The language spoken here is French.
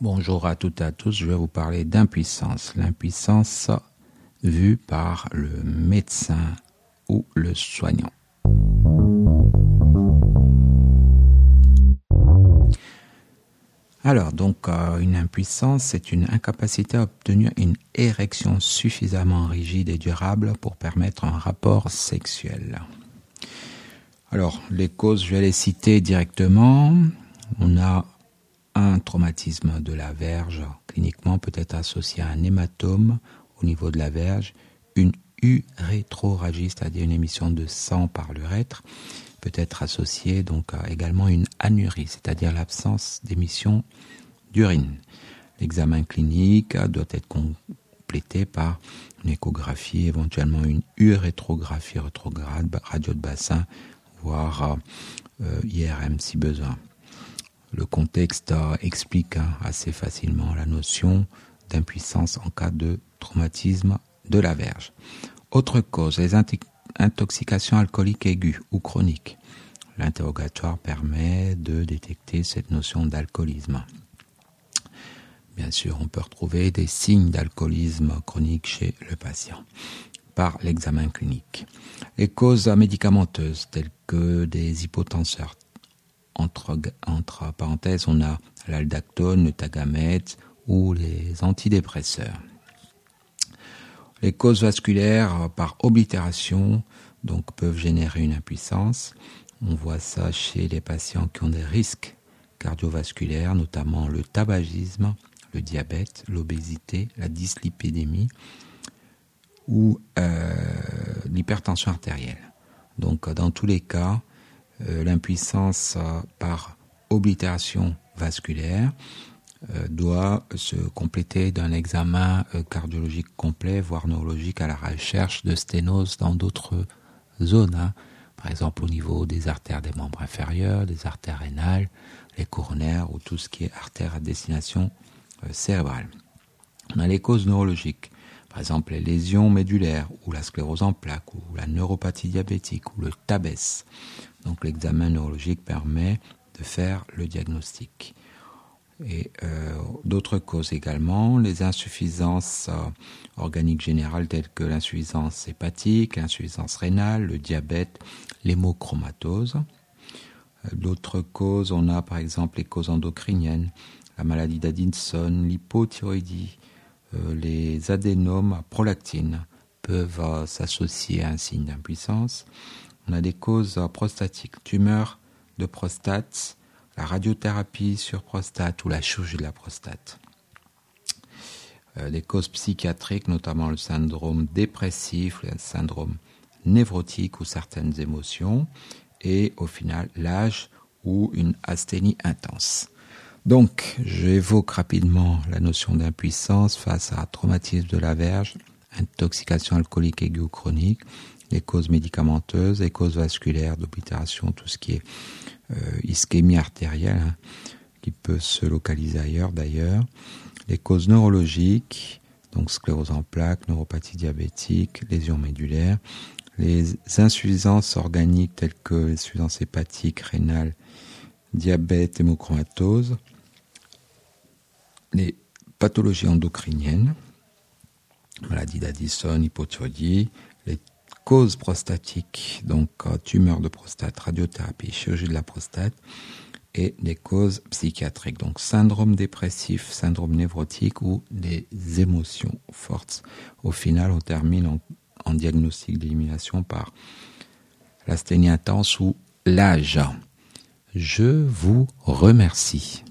Bonjour à toutes et à tous, je vais vous parler d'impuissance. L'impuissance vue par le médecin ou le soignant. Alors, donc, euh, une impuissance, c'est une incapacité à obtenir une érection suffisamment rigide et durable pour permettre un rapport sexuel. Alors, les causes, je vais les citer directement. On a un traumatisme de la verge, cliniquement peut être associé à un hématome au niveau de la verge, une urétroragie, c'est-à-dire une émission de sang par l'urètre, peut être associée donc à une anurie, c'est-à-dire l'absence d'émission d'urine. L'examen clinique doit être complété par une échographie, éventuellement une urétrographie rétrograde, radio de bassin, voire euh, IRM si besoin. Le contexte explique hein, assez facilement la notion d'impuissance en cas de traumatisme de la verge. Autre cause, les intoxications alcooliques aiguës ou chroniques. L'interrogatoire permet de détecter cette notion d'alcoolisme. Bien sûr, on peut retrouver des signes d'alcoolisme chronique chez le patient par l'examen clinique. Les causes médicamenteuses telles que des hypotenseurs entre, parenthèses, on a l'aldactone, le tagamètre ou les antidépresseurs. Les causes vasculaires par oblitération donc peuvent générer une impuissance. On voit ça chez les patients qui ont des risques cardiovasculaires, notamment le tabagisme, le diabète, l'obésité, la dyslipidémie ou euh, l'hypertension artérielle. Donc dans tous les cas, euh, l'impuissance euh, par oblitération vasculaire euh, doit se compléter d'un examen cardiologique complet, voire neurologique, à la recherche de sténose dans d'autres zones, hein. par exemple au niveau des artères des membres inférieurs, des artères rénales, les coronaires ou tout ce qui est artère à destination cérébrale. On a les causes neurologiques, par exemple les lésions médulaires ou la sclérose en plaques ou la neuropathie diabétique ou le TABES. Donc l'examen neurologique permet de faire le diagnostic. Et euh, d'autres causes également, les insuffisances euh, organiques générales telles que l'insuffisance hépatique, l'insuffisance rénale, le diabète, l'hémochromatose. Euh, d'autres causes, on a par exemple les causes endocriniennes, la maladie d'Addison, l'hypothyroïdie, les adénomes à prolactine peuvent s'associer à un signe d'impuissance. On a des causes prostatiques, tumeurs de prostate, la radiothérapie sur prostate ou la chirurgie de la prostate. Euh, des causes psychiatriques, notamment le syndrome dépressif, le syndrome névrotique ou certaines émotions, et au final l'âge ou une asthénie intense. Donc, j'évoque rapidement la notion d'impuissance face à traumatisme de la verge, intoxication alcoolique aiguë ou chronique, les causes médicamenteuses, les causes vasculaires, d'oblitération, tout ce qui est euh, ischémie artérielle, hein, qui peut se localiser ailleurs d'ailleurs, les causes neurologiques, donc sclérose en plaques, neuropathie diabétique, lésions médulaires, les insuffisances organiques telles que l'insuffisance hépatique, rénale, diabète, hémochromatose, les pathologies endocriniennes, maladie d'Addison, hypothyroïdie, les causes prostatiques, donc euh, tumeur de prostate, radiothérapie, chirurgie de la prostate, et des causes psychiatriques, donc syndrome dépressif, syndrome névrotique ou des émotions fortes. Au final, on termine en, diagnostic d'élimination par l'asthénie intense ou l'âge. Je vous remercie.